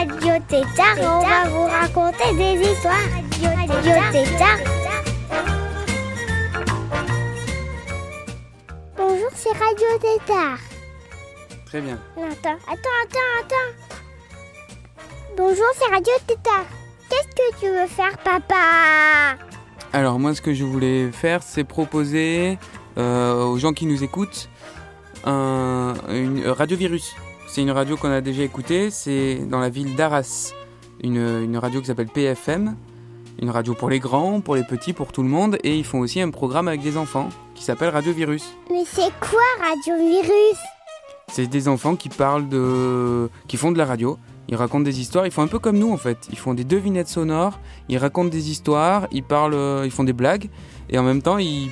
Radio Tétard on va vous raconter des histoires. Radio Tétard. Bonjour, c'est Radio Tétard. Très bien. Attends, attends, attends, attends. Bonjour, c'est Radio Tétard. Qu'est-ce que tu veux faire, papa? Alors moi ce que je voulais faire c'est proposer euh, aux gens qui nous écoutent un, une euh, Radio Virus. C'est une radio qu'on a déjà écoutée, c'est dans la ville d'Arras. Une, une radio qui s'appelle PFM. Une radio pour les grands, pour les petits, pour tout le monde. Et ils font aussi un programme avec des enfants qui s'appelle Radio Virus. Mais c'est quoi Radio Virus? C'est des enfants qui parlent de. qui font de la radio. Ils racontent des histoires, ils font un peu comme nous en fait. Ils font des devinettes sonores, ils racontent des histoires, ils parlent, euh, ils font des blagues. Et en même temps, ils,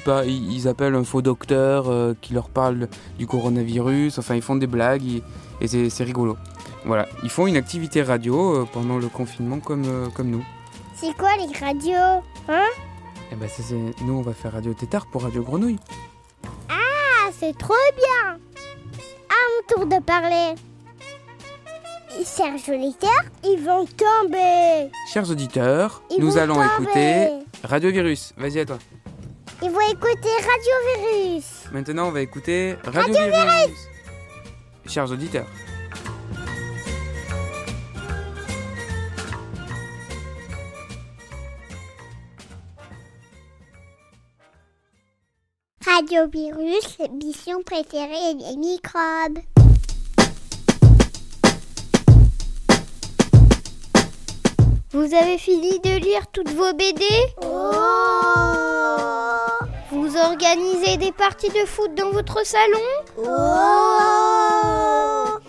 appellent un faux docteur euh, qui leur parle du coronavirus. Enfin, ils font des blagues ils- et c'est rigolo. Voilà, ils font une activité radio euh, pendant le confinement comme, euh, comme nous. C'est quoi les radios Hein? Et ben, ça, c'est- nous, on va faire Radio Tétard pour Radio Grenouille. Ah, c'est trop bien À mon tour de parler. Serge Leclerc, ils vont tomber. Chers auditeurs, Ils nous allons tomber. écouter Radio Virus. Vas-y à toi. Ils vont écouter Radio Virus. Maintenant, on va écouter Radio, Virus. Chers auditeurs. Radio Virus, l'émission préférée des microbes. Vous avez fini de lire toutes vos BD Oh Vous organisez des parties de foot dans votre salon Oh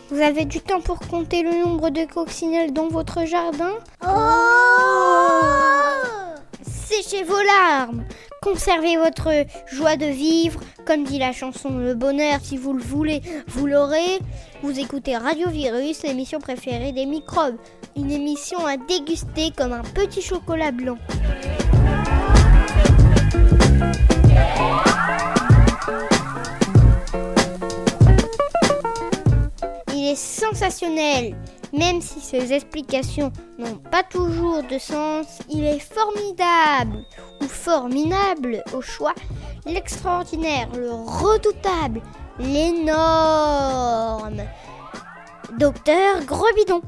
Vous avez du temps pour compter le nombre de coccinelles dans votre jardin Oh Séchez vos larmes Conservez votre joie de vivre, comme dit la chanson Le bonheur, si vous le voulez, vous l'aurez. Vous écoutez Radio Virus, l'émission préférée des microbes. Une émission à déguster comme un petit chocolat blanc. Il est sensationnel. Même si ses explications n'ont pas toujours de sens, il est formidable ou formidable au choix. L'extraordinaire, le redoutable, l'énorme. Docteur Grobidon.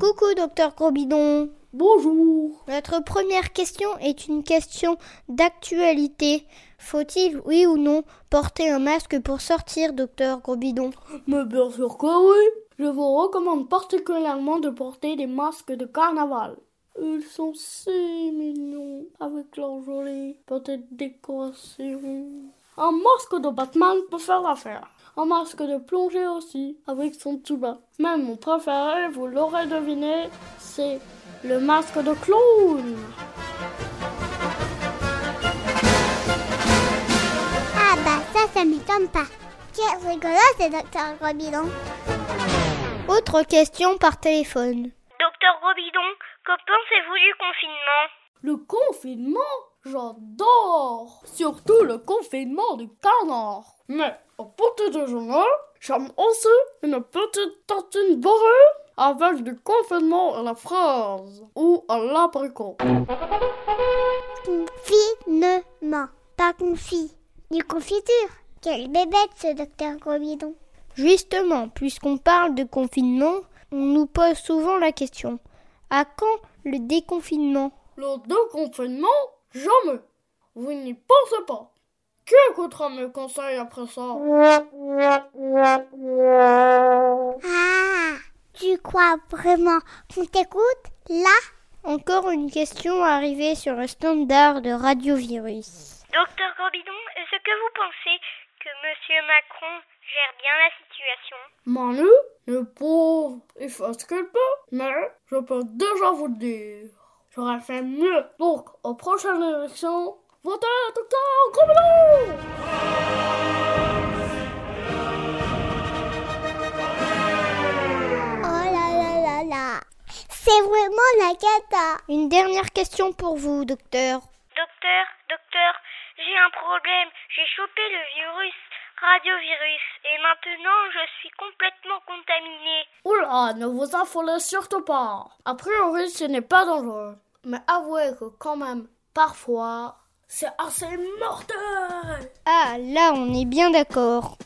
Coucou, docteur Grobidon. Bonjour. Notre première question est une question d'actualité. Faut-il, oui ou non, porter un masque pour sortir, docteur Grobidon? Mais bien sûr que oui. Je vous recommande particulièrement de porter des masques de carnaval. Ils sont si mignons avec leurs jolies petites décorations. Un masque de Batman peut faire l'affaire. Un masque de plongée aussi, avec son tuba. Mais mon préféré, vous l'aurez deviné, c'est le masque de clown. Ah bah ça, ça m'étonne pas. Quel rigolo c'est Docteur Grobidon. Autre question par téléphone. Docteur Robidon, que pensez-vous du confinement? Le confinement, j'adore. Surtout le confinement du canard. Mais au petit déjeuner, j'aime aussi une petite tartine beurrée avec du confinement à la fraise ou à l'abricot. Confinement, pas confit. Du confiture. Quelle bébête ce Docteur Grobidon. Justement, puisqu'on parle de confinement, on nous pose souvent la question à quand le déconfinement? Le déconfinement, jamais. Vous n'y pensez pas. Qui écoutera mes conseils après ça? Ah, tu crois vraiment qu'on t'écoute là? Encore une question arrivée sur le standard de Radiovirus. Docteur Grobidon, est-ce que vous pensez que Monsieur Macron gère bien la situation? Manu, le pauvre, il fait ce qu'il peut. Mais je peux déjà vous le dire, j'aurais fait mieux. Donc, aux prochaines élections, votez Docteur Gros Oh là là là là. C'est vraiment la cata. Une dernière question pour vous, docteur. Docteur, docteur, j'ai un problème. J'ai chopé le virus radiovirus et maintenant je suis complètement contaminée. Oula, ne vous affolez surtout pas. A priori, ce n'est pas dangereux. Mais avouez que quand même, parfois, c'est assez mortel. Ah, là, on est bien d'accord.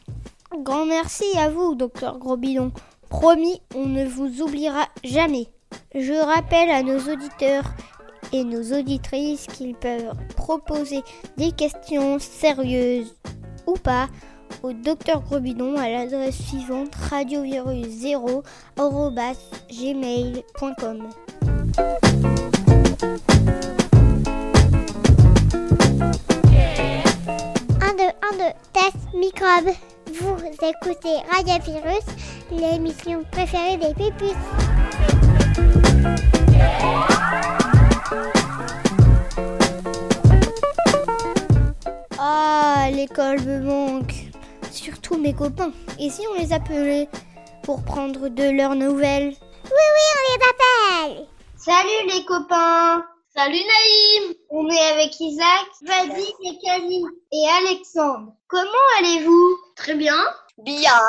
Grand merci à vous, docteur Grosbidon. Promis, on ne vous oubliera jamais. Je rappelle à nos auditeurs et nos auditrices qu'ils peuvent proposer des questions sérieuses ou pas au docteur Grosbidon à l'adresse suivante radiovirus0@gmail.com. Deux, test microbe. Vous écoutez Radio Virus, l'émission préférée des pépus. Ah, l'école me manque. Surtout mes copains. Et si on les appelait pour prendre de leurs nouvelles Oui, oui, on les appelle. Salut les copains Salut Naïm On est avec Isaac, Vadim et Kali et Alexandre. Comment allez-vous? Très bien. Bien.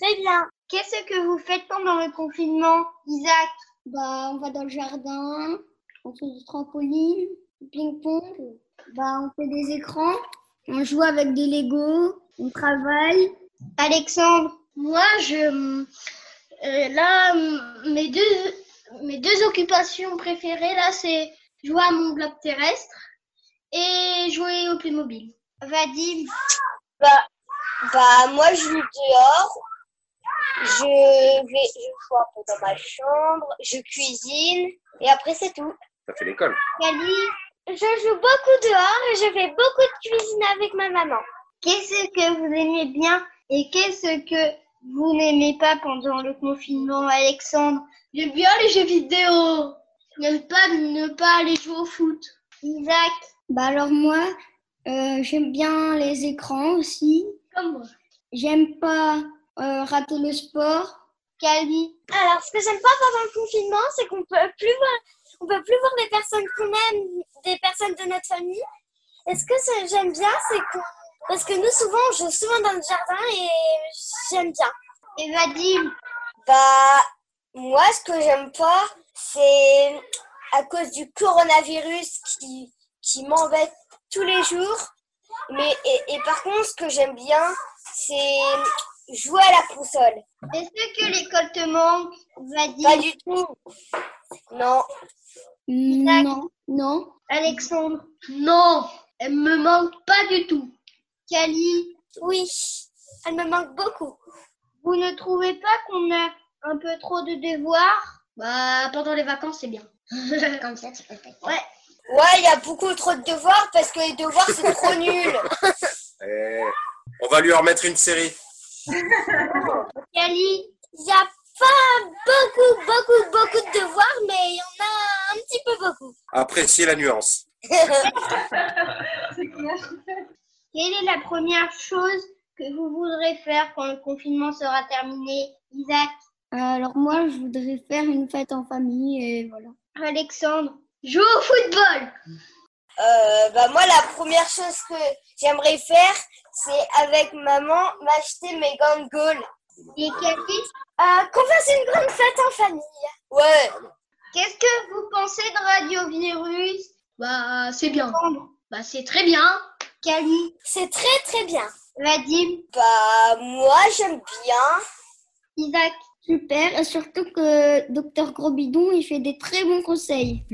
Très bien. Qu'est-ce que vous faites pendant le confinement, Isaac? Bah, on va dans le jardin, on fait du trampoline, du ping-pong, bah, on fait des écrans, on joue avec des Legos, on travaille. Alexandre? Moi, je... euh, là, mes deux, mes deux occupations préférées, là, c'est jouer à mon bloc terrestre et jouer au Playmobil. Vadim Bah, bah, moi, je joue dehors. Je vais, je joue un peu dans ma chambre. Je cuisine. Et après, c'est tout. Ça fait l'école. Kali Je joue beaucoup dehors et je fais beaucoup de cuisine avec ma maman. Qu'est-ce que vous aimez bien et qu'est-ce que vous n'aimez pas pendant le confinement, Alexandre? J'aime bien les jeux vidéo. J'aime pas ne pas aller jouer au foot. Isaac Bah alors moi, euh, j'aime bien les écrans aussi. Comme moi. J'aime pas euh, rater le sport. Kali Alors, ce que j'aime pas pendant le confinement, c'est qu'on peut plus voir, on peut plus voir des personnes qu'on aime, des personnes de notre famille. Et ce que j'aime bien, c'est qu'on, parce que nous, souvent, on joue souvent dans le jardin et j'aime bien. et Vadim Bah, moi, ce que j'aime pas, c'est à cause du coronavirus qui, qui m'embête tous les jours. Mais, et, et par contre, ce que j'aime bien, c'est jouer à la console. Est-ce que l'école te manque Vadim Pas du tout. Non. Non. Non. Alexandre? Non. Elle me manque pas du tout. Kali? Oui, elle me manque beaucoup. Vous ne trouvez pas qu'on a un peu trop de devoirs? Bah, pendant les vacances, c'est bien. Comme ça, tu peux Ouais. Ouais, il y a beaucoup trop de devoirs parce que les devoirs, c'est trop nul. Eh, on va lui remettre une série. Kali Il n'y a pas beaucoup, beaucoup, beaucoup de devoirs, mais il y en a un petit peu beaucoup. Appréciez la nuance. Quelle est la première chose que vous voudrez faire quand le confinement sera terminé Isaac? Alors moi, je voudrais faire une fête en famille et voilà. Alexandre Jouer au football Euh, bah moi, la première chose que j'aimerais faire, c'est avec maman m'acheter mes gants de Gaulle. Et Kali Euh, qu'on fasse une grande fête en famille. Ouais. Qu'est-ce que vous pensez de Radiovirus Bah, c'est bien. Bah, c'est très bien. Kali C'est très très bien. Vadim Bah moi, j'aime bien. Isaac Super, et surtout que Docteur Grosbidon, il fait des très bons conseils.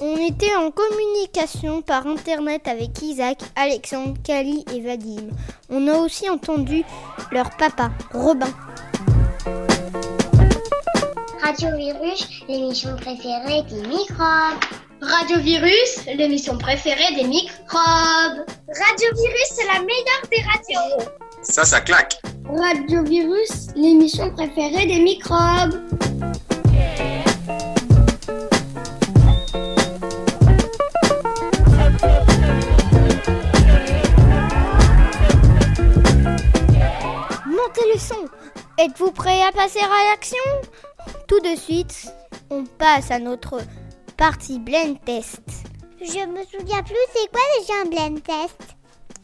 On était en communication par internet avec Isaac, Alexandre, Kali et Vadim. On a aussi entendu leur papa, Robin. Radiovirus, l'émission préférée des microbes. Radiovirus, l'émission préférée des microbes. Radiovirus, c'est la meilleure des radios. Ça, ça claque. Radiovirus, l'émission préférée des microbes. Montez le son. Êtes-vous prêt à passer à l'action? Tout de suite, on passe à notre partie blend test. Je me souviens plus, c'est quoi déjà un blend test?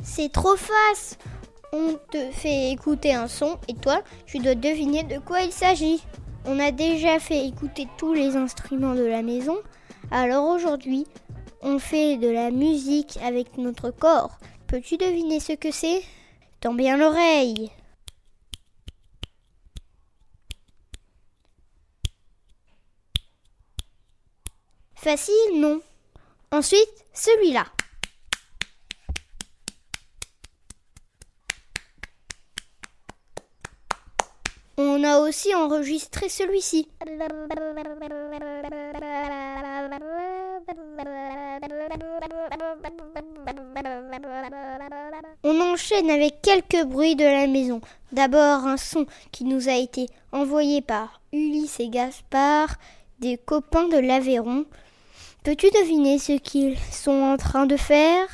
C'est trop facile. On te fait écouter un son et toi, tu dois deviner de quoi il s'agit. On a déjà fait écouter tous les instruments de la maison, alors aujourd'hui, on fait de la musique avec notre corps. Peux-tu deviner ce que c'est? Tends bien l'oreille. Facile, non? Ensuite, celui-là. On a aussi enregistré celui-ci. On enchaîne avec quelques bruits de la maison. D'abord un son qui nous a été envoyé par Ulysse et Gaspard, des copains de l'Aveyron. Peux-tu deviner ce qu'ils sont en train de faire?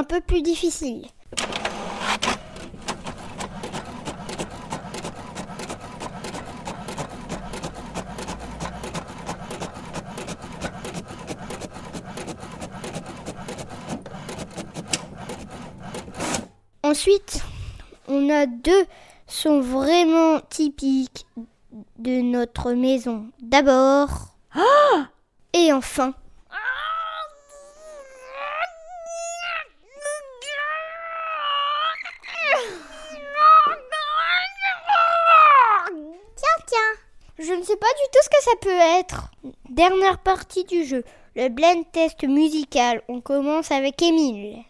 Un peu plus difficile. Ensuite, on a deux sons vraiment typiques de notre maison. D'abord, et enfin. Ne sais pas du tout ce que ça peut être. Dernière partie du jeu, le blend test musical. On commence avec Émile.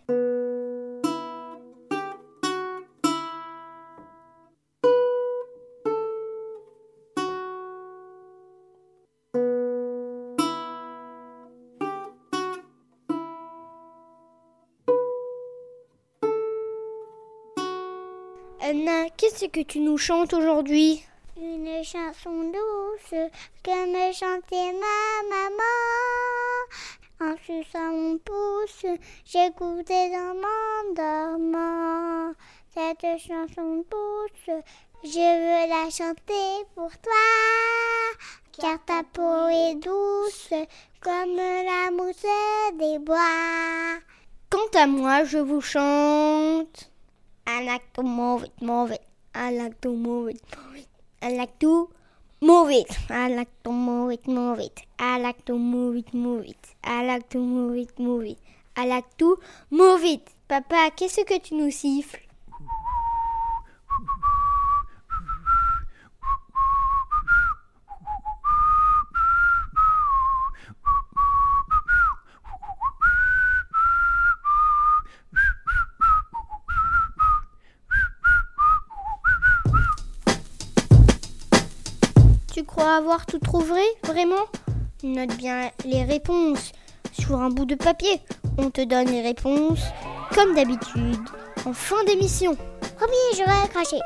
Anna, qu'est-ce que tu nous chantes aujourd'hui? Une chanson douce que me chantait ma maman. En suçant mon pouce, j'écoutais dans mon dormant. Cette chanson douce, je veux la chanter pour toi. Car ta peau est douce comme la mousse des bois. Quant à moi, je vous chante. I like to move it, move it. I like to move it. I like to move it, move it. I like to move it, move it. I like to move it, move it. I like to move it. Papa, qu'est-ce que tu nous siffles Tu crois avoir tout trouvé, vraiment? Note bien les réponses sur un bout de papier. On te donne les réponses, comme d'habitude, en fin d'émission. Promis, je vais cracher.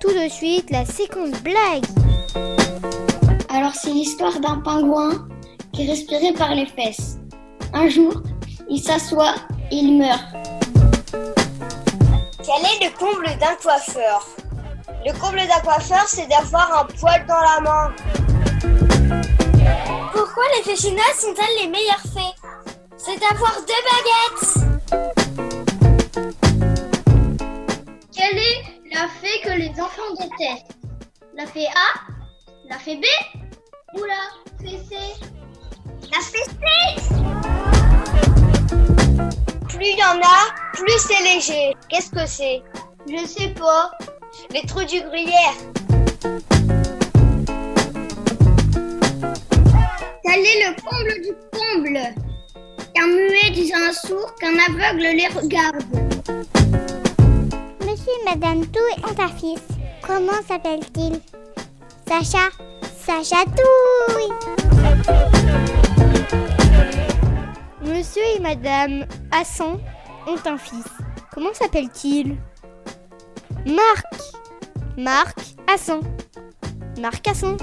Tout de suite, la séquence blague. Alors c'est l'histoire d'un pingouin qui respirait par les fesses. Un jour, il s'assoit et il meurt. Quel est le comble d'un coiffeur? Le comble d'un coiffeur, c'est d'avoir un poil dans la main. Pourquoi les fées chinoises sont-elles les meilleures fées C'est d'avoir deux baguettes. Quelle est la fée que les enfants détestent? La fée A La fée B Ou la fée C? Plus il y en a, plus c'est léger. Qu'est-ce que c'est? Je sais pas. Les trous du gruyère. Quel est le comble du comble Qu'un muet dise à un sourd qu'un aveugle les regarde. Monsieur et Madame Touille ont un fils. Comment s'appelle-t-il? Sacha. Sacha Touille. Monsieur et Madame Hassan ont un fils. Comment s'appelle-t-il Marc. Marc Hassan. Marc Hassan.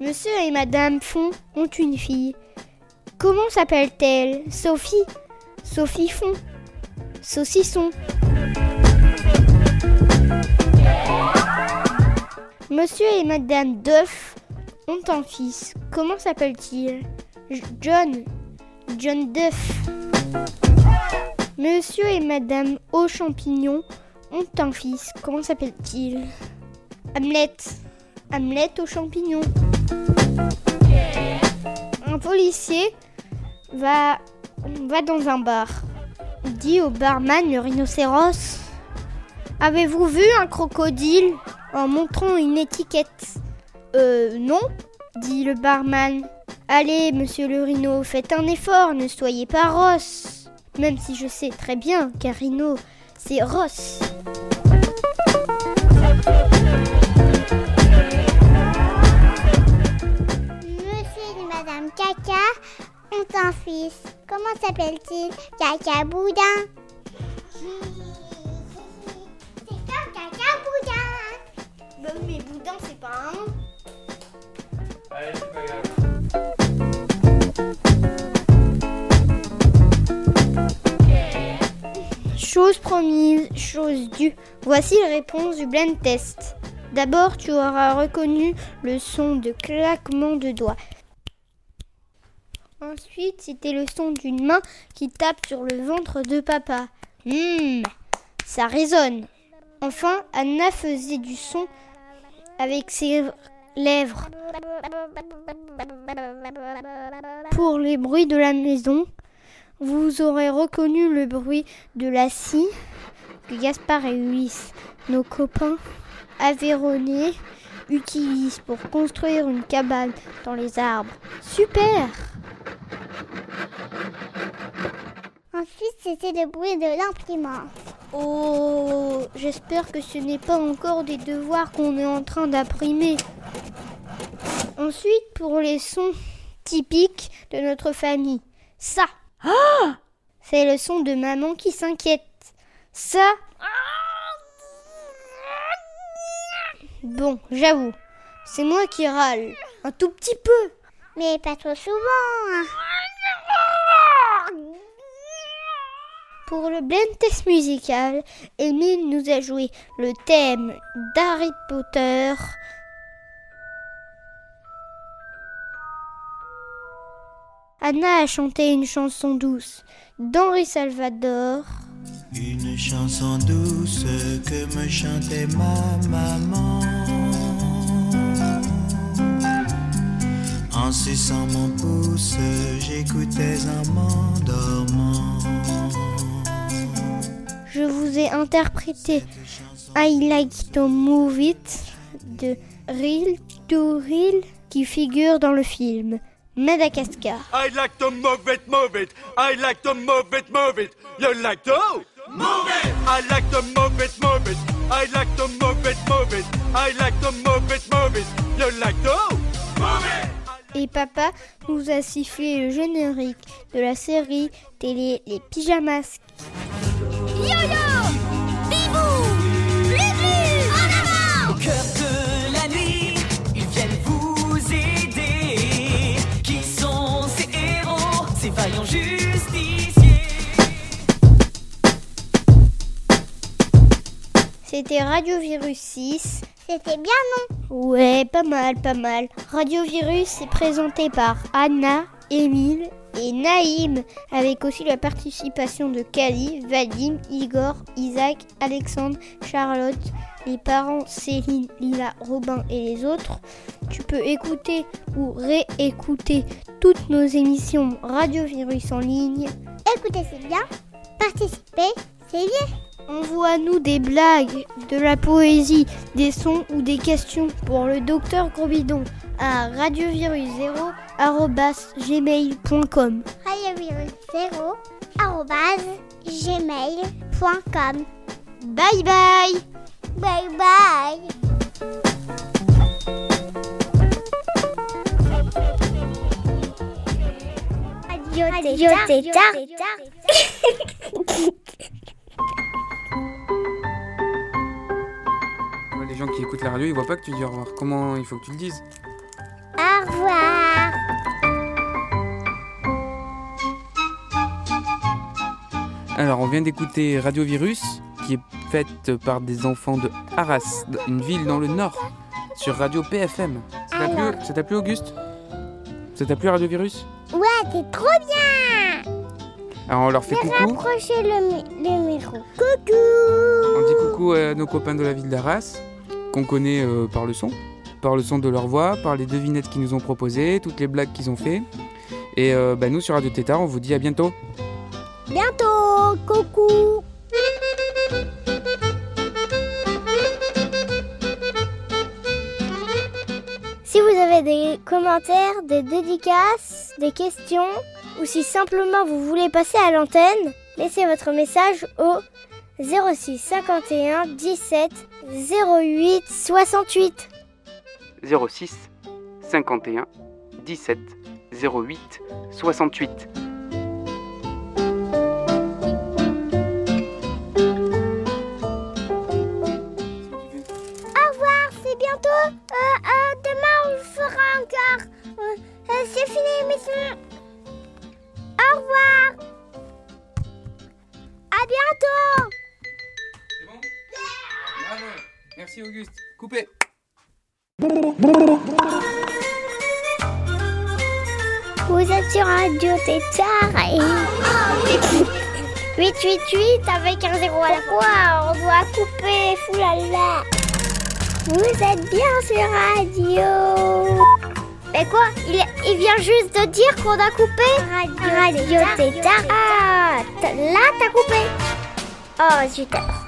Monsieur et Madame Font ont une fille. Comment s'appelle-t-elle Sophie. Sophie Font. Saucisson. Monsieur et Madame Duff ont un fils. Comment s'appelle-t-il John. John Duff. Monsieur et Madame aux champignons ont un fils. Comment s'appelle-t-il? Hamlet. Hamlet aux champignons. Un policier va, va dans un bar. Il dit au barman le rhinocéros Avez-vous vu un crocodile en montrant une étiquette? Euh, non, dit le barman. Allez, monsieur le rhino, faites un effort, ne soyez pas Ross. Même si je sais très bien qu'un rhino, c'est Ross. Monsieur et Madame Caca ont un fils. Comment s'appelle-t-il? Caca Boudin. C'est comme Caca Boudin. mais boudin, c'est pas un nom. Chose promise, chose due. Voici les réponses du blend test. D'abord, tu auras reconnu le son de claquement de doigts. Ensuite, c'était le son d'une main qui tape sur le ventre de papa. Hum, ça résonne. Enfin, Anna faisait du son avec ses lèvres. Pour les bruits de la maison, vous aurez reconnu le bruit de la scie que Gaspard et Ulysse, nos copains aveyronnais, utilisent pour construire une cabane dans les arbres. Super Ensuite, c'était le bruit de l'imprimante. Oh, j'espère que ce n'est pas encore des devoirs qu'on est en train d'imprimer. Ensuite, pour les sons typiques de notre famille, ça. C'est le son de maman qui s'inquiète. Ça. Bon, j'avoue, c'est moi qui râle. Un tout petit peu. Mais pas trop souvent. hein. Pour le blend test musical, Emile nous a joué le thème d'Harry Potter. Anna a chanté une chanson douce d'Henri Salvador. Une chanson douce que me chantait ma maman. En suçant mon pouce, j'écoutais en m'endormant. Je vous ai interprété I Like to Move It de Real to Real qui figure dans le film Madagascar. I like to move it, move it. I like to move it, move it. You like to? Move it. I like to move it, move it. I like to move it, move it. I like to move it, move it. You like to? Move it. Et papa nous a sifflé le générique de la série télé Les Pyjamas. Au cœur de C'était Radio Virus 6. C'était bien, non Ouais, pas mal, pas mal. Radio Virus est présenté par Anna, Émile et Naïm, avec aussi la participation de Kali, Vadim, Igor, Isaac, Alexandre, Charlotte, les parents Céline, Lila, Robin et les autres. Tu peux écouter ou réécouter toutes nos émissions Radio Virus en ligne. Écoutez, c'est bien. Participez, c'est bien. Envoie-nous des blagues, de la poésie, des sons ou des questions pour le docteur Grobidon à radiovirus0@gmail.com. Radio Virus 0, arobase gmail.com. Bye bye Bye bye Radio Tétard. la radio, ils voient pas que tu dis au revoir. Comment il faut que tu le dises Au revoir. Alors, on vient d'écouter Radio Virus, qui est faite par des enfants de Arras, une ville dans le nord, sur Radio PFM. Ça t'a plu, ça t'a plu, Auguste Ça t'a plu, Radio Virus Ouais, t'es trop bien. Alors, on leur fait coucou. le, mi- le micro. Coucou. On dit coucou à nos copains de la ville d'Arras, qu'on connaît euh, par le son, par le son de leur voix, par les devinettes qu'ils nous ont proposées, toutes les blagues qu'ils ont fait. Et euh, bah, nous, sur Radio Tétard, on vous dit à bientôt. Bientôt. Coucou. Si vous avez des commentaires, des dédicaces, des questions, ou si simplement vous voulez passer à l'antenne, laissez votre message au 06 51 17 08 68. 06 51 17 08 68. Au revoir, c'est bientôt. Demain, on le fera encore. C'est fini l'émission. Au revoir. À bientôt. Bravo Merci Auguste. Coupé Vous êtes sur Radio Tétard et... 888 avec un zéro à la fois. On doit couper. Foulala. Vous êtes bien sur Radio. Mais quoi? Il, il vient juste de dire qu'on a coupé Radio, Radio Tétard. Ah, là t'as coupé. Oh, super.